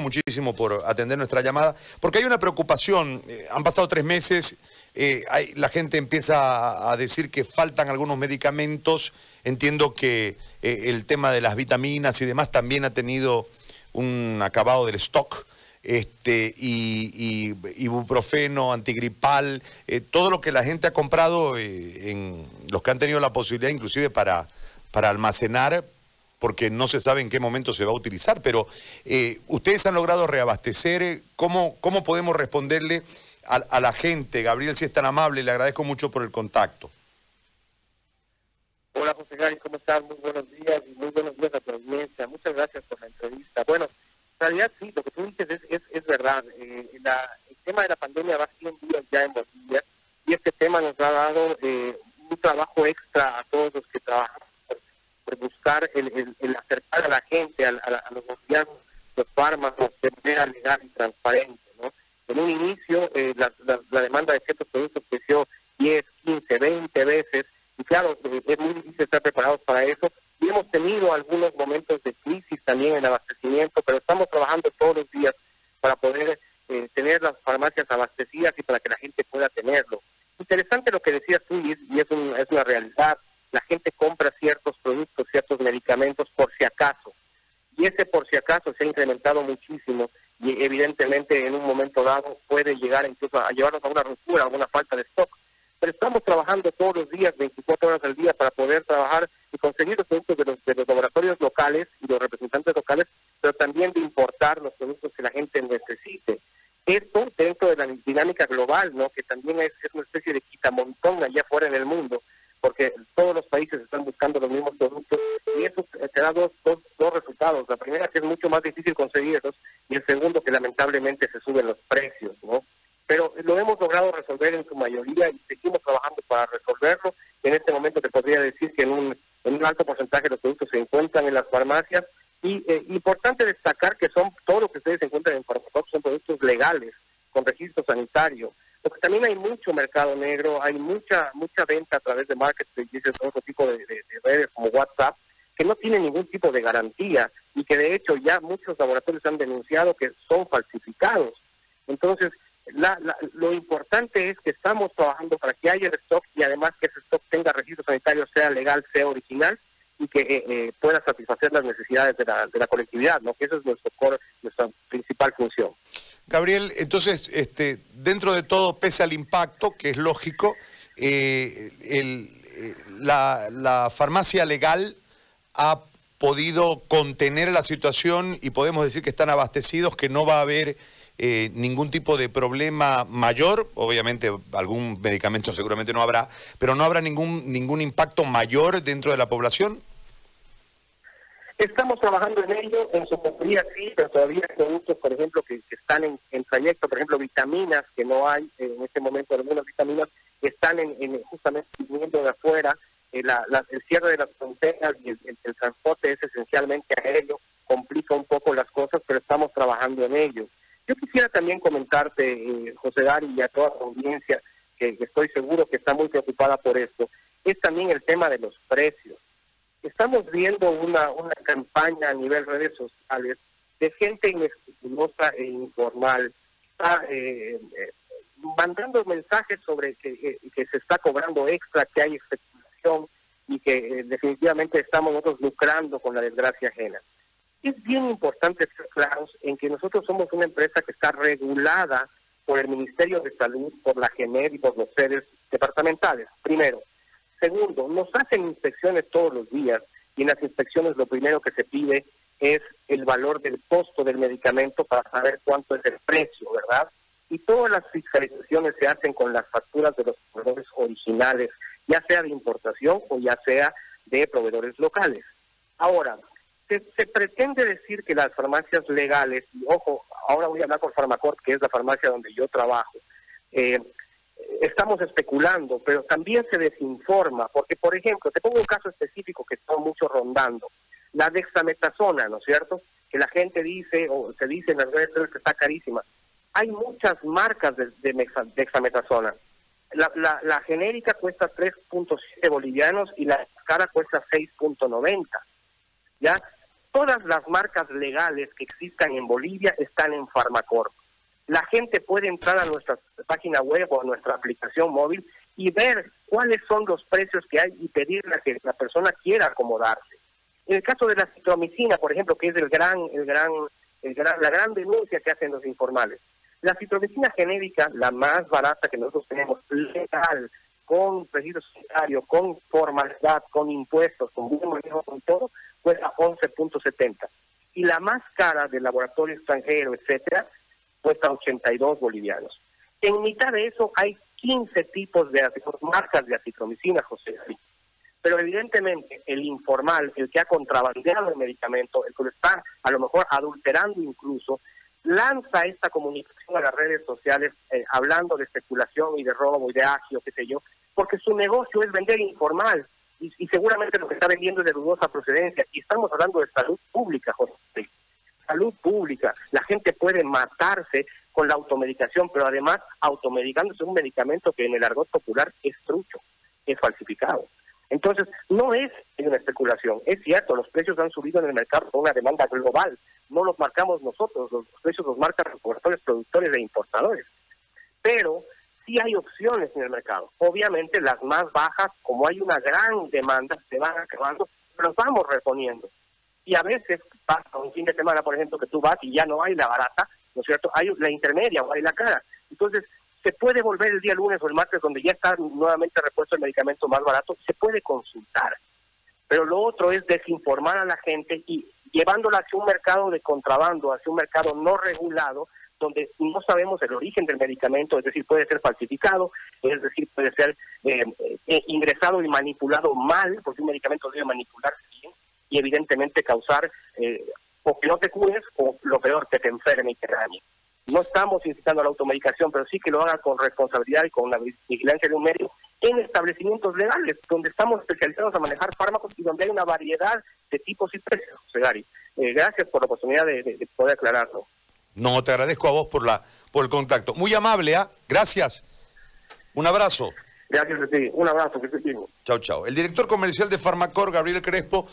muchísimo por atender nuestra llamada, porque hay una preocupación. Eh, han pasado tres meses, eh, la gente empieza a, decir que faltan algunos medicamentos. Entiendo que eh, el tema de las vitaminas y demás también ha tenido un acabado del stock. Este, y, ibuprofeno, antigripal, todo lo que la gente ha comprado, en los que han tenido la posibilidad inclusive para, para almacenar, porque no se sabe en qué momento se va a utilizar, pero eh, ustedes han logrado reabastecer, ¿cómo, cómo podemos responderle a, la gente? Gabriel, si es tan amable, le agradezco mucho por el contacto. Hola José Gary, ¿cómo estás? Muy buenos días y muy buenos días a tu audiencia. Muchas gracias por la entrevista. Bueno, en realidad sí, lo que tú dices es, es, verdad. Eh, el tema de la pandemia va 100 días ya en Bolivia y este tema nos ha dado eh, un trabajo extra a todos los que trabajan buscar el, acercar a la gente, a, los gobiernos, los fármacos de manera legal y transparente. ¿no? En un inicio, eh, la, demanda de ciertos productos creció 10, 15, 20 veces, y claro, eh, es muy difícil estar preparados para eso. Y hemos tenido algunos momentos de crisis también en abastecimiento, pero estamos trabajando todos los días para poder eh, tener las farmacias abastecidas y para que la gente pueda tenerlo. Interesante lo que decías tú, y es, es una realidad la gente compra ciertos productos, ciertos medicamentos por si acaso. Y ese por si acaso se ha incrementado muchísimo y evidentemente en un momento dado puede llegar incluso a llevarnos a una ruptura, a una falta de stock. Pero estamos trabajando todos los días, 24 horas al día, para poder trabajar y conseguir los productos de los, laboratorios locales y los representantes locales, pero también de importar los productos que la gente necesite. Esto dentro de la dinámica global, ¿no? que también es, es una especie de quitamontón allá afuera en el mundo, porque todos los países están buscando los mismos productos y eso te da dos, dos, dos resultados. La primera que es mucho más difícil conseguirlos y el segundo que lamentablemente se suben los precios, ¿no? Pero lo hemos logrado resolver en su mayoría y seguimos trabajando para resolverlo. En este momento te podría decir que en un, en un alto porcentaje de los productos se encuentran en las farmacias y eh, importante destacar que son todo lo que ustedes encuentran en farmacias son productos legales con registro sanitario también hay mucho mercado negro, hay mucha mucha venta a través de marketplaces, otro tipo de, redes como WhatsApp, que no tienen ningún tipo de garantía y que de hecho ya muchos laboratorios han denunciado que son falsificados. Entonces, lo importante es que estamos trabajando para que haya stock y además que ese stock tenga registro sanitario, sea legal, sea original y que eh, eh, pueda satisfacer las necesidades de la, de la colectividad, ¿no? que esa es nuestro nuestra principal función. Gabriel, entonces, este, dentro de todo, pese al impacto, que es lógico, eh, eh, la, farmacia legal ha podido contener la situación y podemos decir que están abastecidos, que no va a haber eh, ningún tipo de problema mayor, obviamente algún medicamento seguramente no habrá, pero no habrá ningún, ningún impacto mayor dentro de la población. Estamos trabajando en ello, en su mayoría sí, pero todavía hay productos, por ejemplo, que, están en, trayecto, por ejemplo, vitaminas, que no hay eh, en este momento algunas vitaminas, están en, justamente viniendo de afuera, eh, el cierre de las fronteras y el, transporte es esencialmente aéreo, complica un poco las cosas, pero estamos trabajando en ello. Yo quisiera también comentarte, eh, José Dari, y a toda la audiencia, que estoy seguro que está muy preocupada por esto, es también el tema de los precios estamos viendo una, una campaña a nivel redes sociales de gente inescrupulosa e informal, está eh, eh, mandando mensajes sobre que, eh, que, se está cobrando extra, que hay especulación y que definitivamente estamos nosotros lucrando con la desgracia ajena. Es bien importante ser claros en que nosotros somos una empresa que está regulada por el Ministerio de Salud, por la GENER y por los sedes departamentales. Primero, Segundo, nos hacen inspecciones todos los días y en las inspecciones lo primero que se pide es el valor del costo del medicamento para saber cuánto es el precio, ¿verdad? Y todas las fiscalizaciones se hacen con las facturas de los proveedores originales, ya sea de importación o ya sea de proveedores locales. Ahora, se, pretende decir que las farmacias legales, y ojo, ahora voy a hablar con Farmacort, que es la farmacia donde yo trabajo, eh, estamos especulando, pero también se desinforma, porque por ejemplo, te pongo un caso específico que está mucho rondando, la dexametasona, ¿no es cierto? Que la gente dice, o se dice en las redes que está carísima. Hay muchas marcas de, dexametasona. La, la, la, genérica cuesta 3.7 bolivianos y la cara cuesta 6.90. ¿Ya? todas las marcas legales que existan en Bolivia están en Farmacorp. La gente puede entrar a nuestra página web o a nuestra aplicación móvil y ver cuáles son los precios que hay y pedirle a que la persona quiera acomodarse. En el caso de la citromicina, por ejemplo, que es el gran, el gran, el gran, la gran denuncia que hacen los informales, la citromicina genérica, la más barata que nosotros tenemos, legal, con registro sanitario, con formalidad, con impuestos, con buen manejo, con todo, cuesta 11.70. Y la más cara del laboratorio extranjero, etcétera, cuesta 82 bolivianos. En mitad de eso hay 15 tipos de marcas de acitromicina, José. Pero evidentemente el informal, el que ha contrabandeado el medicamento, el que lo está a lo mejor adulterando incluso, lanza esta comunicación a las redes sociales eh, hablando de especulación y de robo y de agio, qué sé yo, porque su negocio es vender informal y, y seguramente lo que está vendiendo es de dudosa procedencia. Y estamos hablando de salud pública, José salud pública. La gente puede matarse con la automedicación, pero además automedicándose un medicamento que en el argot popular es trucho, es falsificado. Entonces, no es una especulación. Es cierto, los precios han subido en el mercado con una demanda global. No los marcamos nosotros, los precios los marcan laboratorios productores e importadores. Pero sí hay opciones en el mercado. Obviamente las más bajas, como hay una gran demanda, se van acabando, pero los vamos reponiendo y a veces pasa un fin de semana, por ejemplo, que tú vas y ya no hay la barata, ¿no es cierto? Hay la intermedia o hay la cara. Entonces, se puede volver el día lunes o el martes donde ya está nuevamente repuesto el medicamento más barato, se puede consultar. Pero lo otro es desinformar a la gente y llevándola hacia un mercado de contrabando, hacia un mercado no regulado, donde no sabemos el origen del medicamento, es decir, puede ser falsificado, es decir, puede ser eh, eh, ingresado y manipulado mal, porque un medicamento debe manipular bien, y evidentemente causar eh, o que no te cures o lo peor, que te enferme y te dañe. No estamos incitando a la automedicación, pero sí que lo haga con responsabilidad y con la vigilancia de un medio en establecimientos legales, donde estamos especializados a manejar fármacos y donde hay una variedad de tipos y precios, Segari. Eh, gracias por la oportunidad de, poder aclararlo. No, te agradezco a vos por, la, por el contacto. Muy amable, ¿ah? Gracias. Un abrazo. Gracias a ti. Un abrazo, que te Chao, chao. El director comercial de Farmacor, Gabriel Crespo.